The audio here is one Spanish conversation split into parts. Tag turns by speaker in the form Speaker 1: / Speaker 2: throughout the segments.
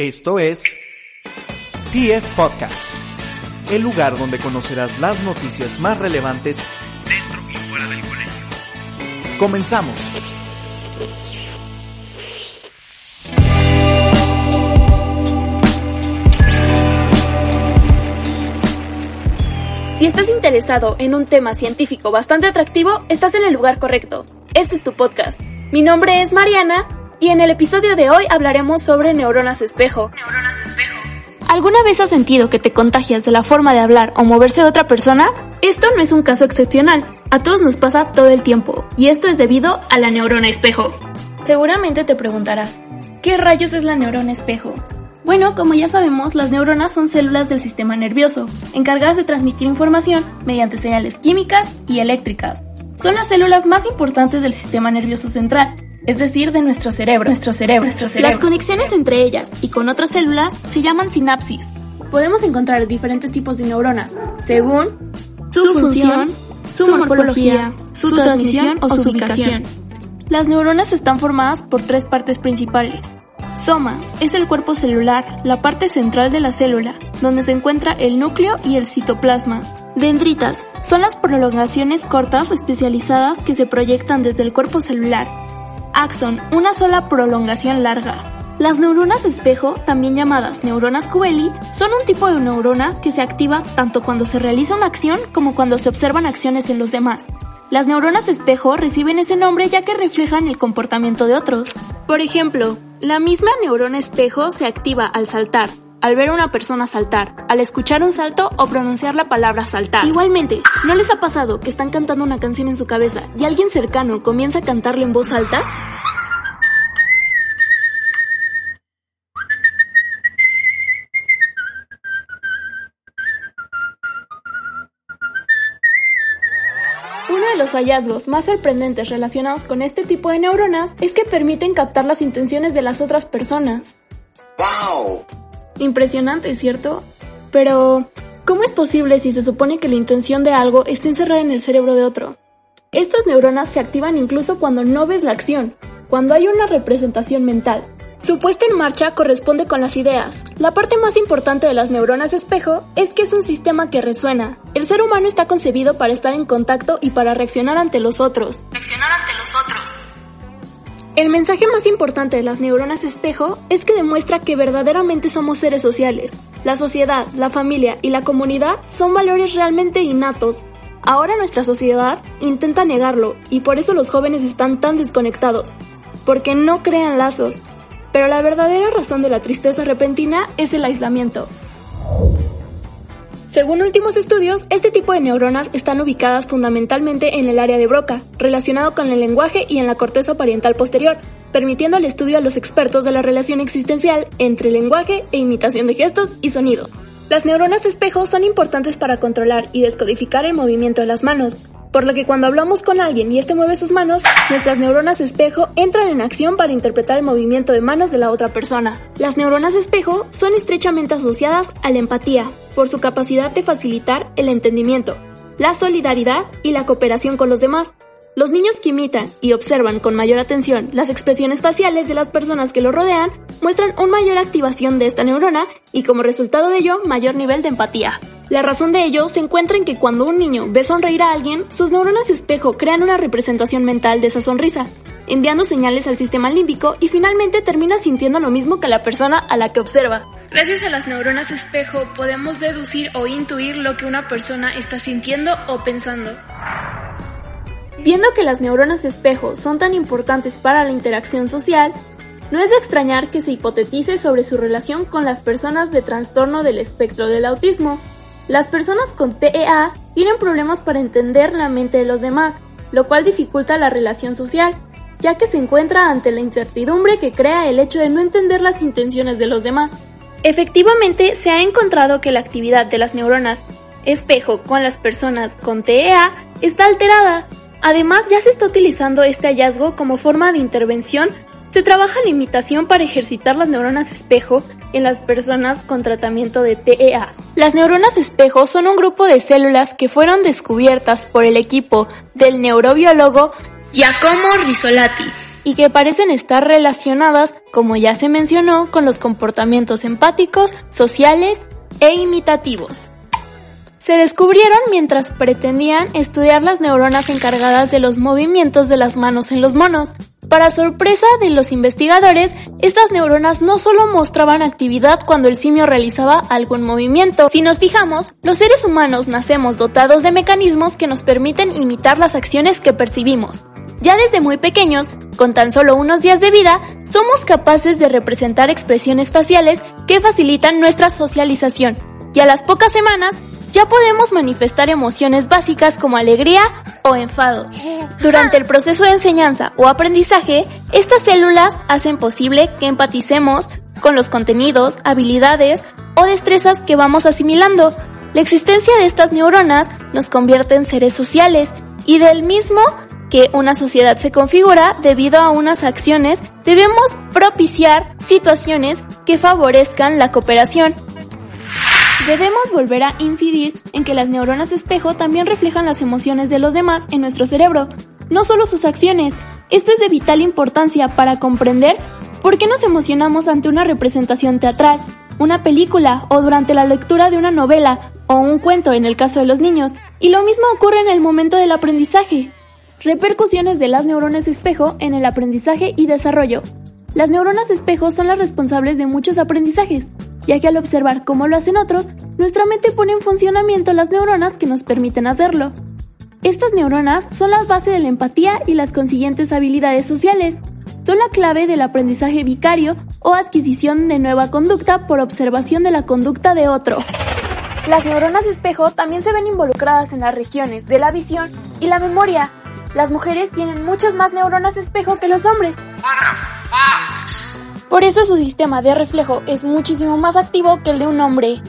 Speaker 1: Esto es PF Podcast, el lugar donde conocerás las noticias más relevantes dentro y fuera del colegio. Comenzamos.
Speaker 2: Si estás interesado en un tema científico bastante atractivo, estás en el lugar correcto. Este es tu podcast. Mi nombre es Mariana y en el episodio de hoy hablaremos sobre neuronas espejo. Neuronas espejo. ¿Alguna vez has sentido que te contagias de la forma de hablar o moverse de otra persona? Esto no es un caso excepcional. A todos nos pasa todo el tiempo y esto es debido a la neurona espejo. Seguramente te preguntarás, ¿qué rayos es la neurona espejo? Bueno, como ya sabemos, las neuronas son células del sistema nervioso, encargadas de transmitir información mediante señales químicas y eléctricas. Son las células más importantes del sistema nervioso central, es decir, de nuestro cerebro, nuestro cerebro, nuestro cerebro. Las conexiones entre ellas y con otras células se llaman sinapsis. Podemos encontrar diferentes tipos de neuronas, según su, función, su morfología, su transmisión o su ubicación. Las neuronas están formadas por tres partes principales. Soma es el cuerpo celular, la parte central de la célula, donde se encuentra el núcleo y el citoplasma. Dendritas son las prolongaciones cortas especializadas que se proyectan desde el cuerpo celular. Axon, una sola prolongación larga. Las neuronas espejo, también llamadas neuronas Coeli, son un tipo de neurona que se activa tanto cuando se realiza una acción como cuando se observan acciones en los demás. Las neuronas espejo reciben ese nombre ya que reflejan el comportamiento de otros. Por ejemplo, la misma neurona espejo se activa al saltar, al ver a una persona saltar, al escuchar un salto o pronunciar la palabra saltar. Igualmente, ¿no les ha pasado que están cantando una canción en su cabeza y alguien cercano comienza a cantarle en voz alta? Los hallazgos más sorprendentes relacionados con este tipo de neuronas es que permiten captar las intenciones de las otras personas. ¡Wow! Impresionante, ¿cierto? Pero, ¿cómo es posible si se supone que la intención de algo está encerrada en el cerebro de otro? Estas neuronas se activan incluso cuando no ves la acción, cuando hay una representación mental, su puesta en marcha corresponde con las ideas. La parte más importante de las neuronas espejo es que es un sistema que resuena. El ser humano está concebido para estar en contacto y para reaccionar ante los otros. Reaccionar ante los otros. El mensaje más importante de las neuronas espejo es que demuestra que verdaderamente somos seres sociales. La sociedad, la familia y la comunidad son valores realmente innatos. Ahora nuestra sociedad intenta negarlo y por eso los jóvenes están tan desconectados. Porque no crean lazos, pero la verdadera razón de la tristeza repentina es el aislamiento. Según últimos estudios, este tipo de neuronas están ubicadas fundamentalmente en el área de Broca, relacionado con el lenguaje y en la corteza parietal posterior, permitiendo el estudio a los expertos de la relación existencial entre lenguaje e imitación de gestos y sonido. Las neuronas espejo son importantes para controlar y descodificar el movimiento de las manos, por lo que cuando hablamos con alguien y este mueve sus manos, nuestras neuronas espejo entran en acción para interpretar el movimiento de manos de la otra persona. Las neuronas espejo son estrechamente asociadas a la empatía, por su capacidad de facilitar el entendimiento, la solidaridad y la cooperación con los demás, los niños que imitan y observan con mayor atención las expresiones faciales de las personas que los rodean muestran una mayor activación de esta neurona y como resultado de ello mayor nivel de empatía. La razón de ello se encuentra en que cuando un niño ve sonreír a alguien, sus neuronas espejo crean una representación mental de esa sonrisa, enviando señales al sistema límbico y finalmente termina sintiendo lo mismo que la persona a la que observa. Gracias a las neuronas espejo podemos deducir o intuir lo que una persona está sintiendo o pensando. Viendo que las neuronas espejo son tan importantes para la interacción social, no es de extrañar que se hipotetice sobre su relación con las personas de trastorno del espectro del autismo. Las personas con TEA tienen problemas para entender la mente de los demás, lo cual dificulta la relación social. ya que se encuentra ante la incertidumbre que crea el hecho de no entender las intenciones de los demás. Efectivamente, se ha encontrado que la actividad de las neuronas espejo con las personas con TEA está alterada. Además, ya se está utilizando este hallazgo como forma de intervención. Se trabaja la imitación para ejercitar las neuronas espejo en las personas con tratamiento de TEA. Las neuronas espejo son un grupo de células que fueron descubiertas por el equipo del neurobiólogo Giacomo Risolati y que parecen estar relacionadas, como ya se mencionó, con los comportamientos empáticos, sociales e imitativos. Se descubrieron mientras pretendían estudiar las neuronas encargadas de los movimientos de las manos en los monos. Para sorpresa de los investigadores, estas neuronas no solo mostraban actividad cuando el simio realizaba algún movimiento. Si nos fijamos, los seres humanos nacemos dotados de mecanismos que nos permiten imitar las acciones que percibimos. Ya desde muy pequeños, con tan solo unos días de vida, somos capaces de representar expresiones faciales que facilitan nuestra socialización. Y a las pocas semanas, ya podemos manifestar emociones básicas como alegría o enfado. Durante el proceso de enseñanza o aprendizaje, estas células hacen posible que empaticemos con los contenidos, habilidades o destrezas que vamos asimilando. La existencia de estas neuronas nos convierte en seres sociales y del mismo que una sociedad se configura debido a unas acciones, debemos propiciar situaciones que favorezcan la cooperación. Debemos volver a incidir en que las neuronas espejo también reflejan las emociones de los demás en nuestro cerebro, no solo sus acciones. Esto es de vital importancia para comprender por qué nos emocionamos ante una representación teatral, una película o durante la lectura de una novela o un cuento en el caso de los niños, y lo mismo ocurre en el momento del aprendizaje. Repercusiones de las neuronas espejo en el aprendizaje y desarrollo. Las neuronas espejo son las responsables de muchos aprendizajes, ya que al observar cómo lo hacen otros, nuestra mente pone en funcionamiento las neuronas que nos permiten hacerlo. Estas neuronas son la base de la empatía y las consiguientes habilidades sociales. Son la clave del aprendizaje vicario o adquisición de nueva conducta por observación de la conducta de otro. Las neuronas espejo también se ven involucradas en las regiones de la visión y la memoria, las mujeres tienen muchas más neuronas espejo que los hombres. Por eso su sistema de reflejo es muchísimo más activo que el de un hombre.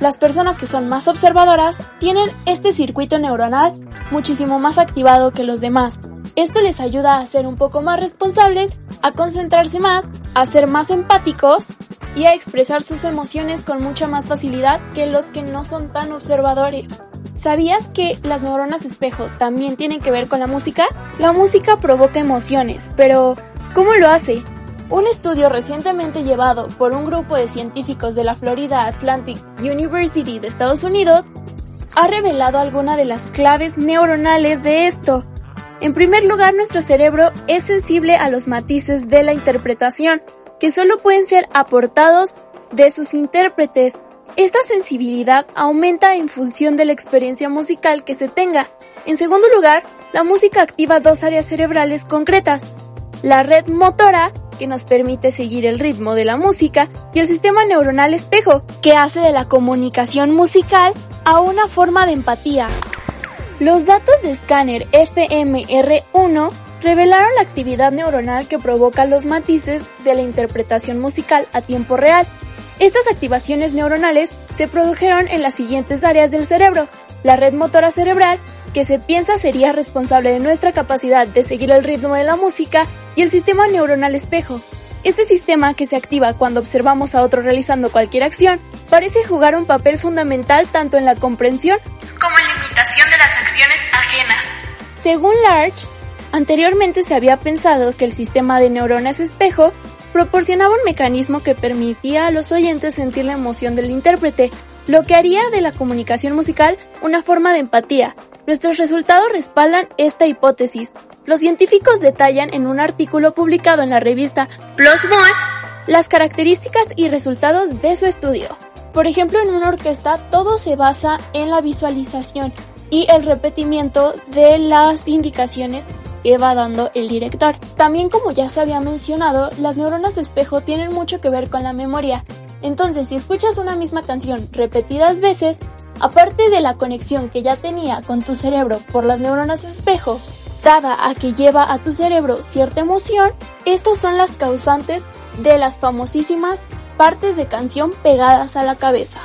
Speaker 2: Las personas que son más observadoras tienen este circuito neuronal muchísimo más activado que los demás. Esto les ayuda a ser un poco más responsables, a concentrarse más, a ser más empáticos y a expresar sus emociones con mucha más facilidad que los que no son tan observadores. ¿Sabías que las neuronas espejo también tienen que ver con la música? La música provoca emociones, pero ¿cómo lo hace? Un estudio recientemente llevado por un grupo de científicos de la Florida Atlantic University de Estados Unidos ha revelado algunas de las claves neuronales de esto. En primer lugar, nuestro cerebro es sensible a los matices de la interpretación, que solo pueden ser aportados de sus intérpretes, esta sensibilidad aumenta en función de la experiencia musical que se tenga. En segundo lugar, la música activa dos áreas cerebrales concretas, la red motora, que nos permite seguir el ritmo de la música, y el sistema neuronal espejo, que hace de la comunicación musical a una forma de empatía. Los datos de escáner FMR1 revelaron la actividad neuronal que provoca los matices de la interpretación musical a tiempo real estas activaciones neuronales se produjeron en las siguientes áreas del cerebro. La red motora cerebral, que se piensa sería responsable de nuestra capacidad de seguir el ritmo de la música, y el sistema neuronal espejo. Este sistema, que se activa cuando observamos a otro realizando cualquier acción, parece jugar un papel fundamental tanto en la comprensión como en la imitación de las acciones ajenas. Según Larch, anteriormente se había pensado que el sistema de neuronas espejo proporcionaba un mecanismo que permitía a los oyentes sentir la emoción del intérprete, lo que haría de la comunicación musical una forma de empatía. Nuestros resultados respaldan esta hipótesis. Los científicos detallan en un artículo publicado en la revista Plus One las características y resultados de su estudio. Por ejemplo, en una orquesta todo se basa en la visualización y el repetimiento de las indicaciones que va dando el director. También como ya se había mencionado, las neuronas de espejo tienen mucho que ver con la memoria. Entonces, si escuchas una misma canción repetidas veces, aparte de la conexión que ya tenía con tu cerebro por las neuronas espejo, dada a que lleva a tu cerebro cierta emoción, estas son las causantes de las famosísimas partes de canción pegadas a la cabeza.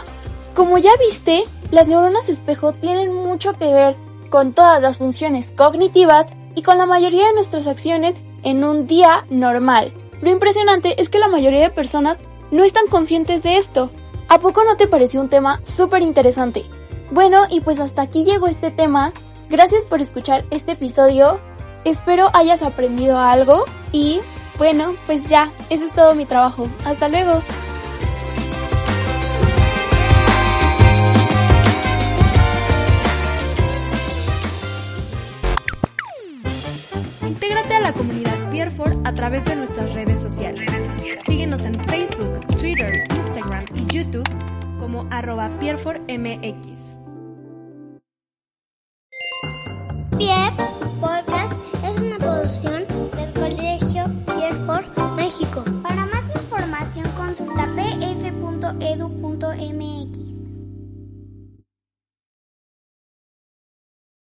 Speaker 2: Como ya viste, las neuronas espejo tienen mucho que ver con todas las funciones cognitivas y con la mayoría de nuestras acciones en un día normal. Lo impresionante es que la mayoría de personas no están conscientes de esto. ¿A poco no te pareció un tema súper interesante? Bueno, y pues hasta aquí llegó este tema. Gracias por escuchar este episodio. Espero hayas aprendido algo y bueno, pues ya, ese es todo mi trabajo. Hasta luego.
Speaker 3: Intégrate a la comunidad Pierford a través de nuestras redes sociales. Síguenos en Facebook, YouTube como arroba PierfordMX.
Speaker 4: Piep Podcast es una producción del Colegio Pierford, México. Para más información consulta pf.edu.mx.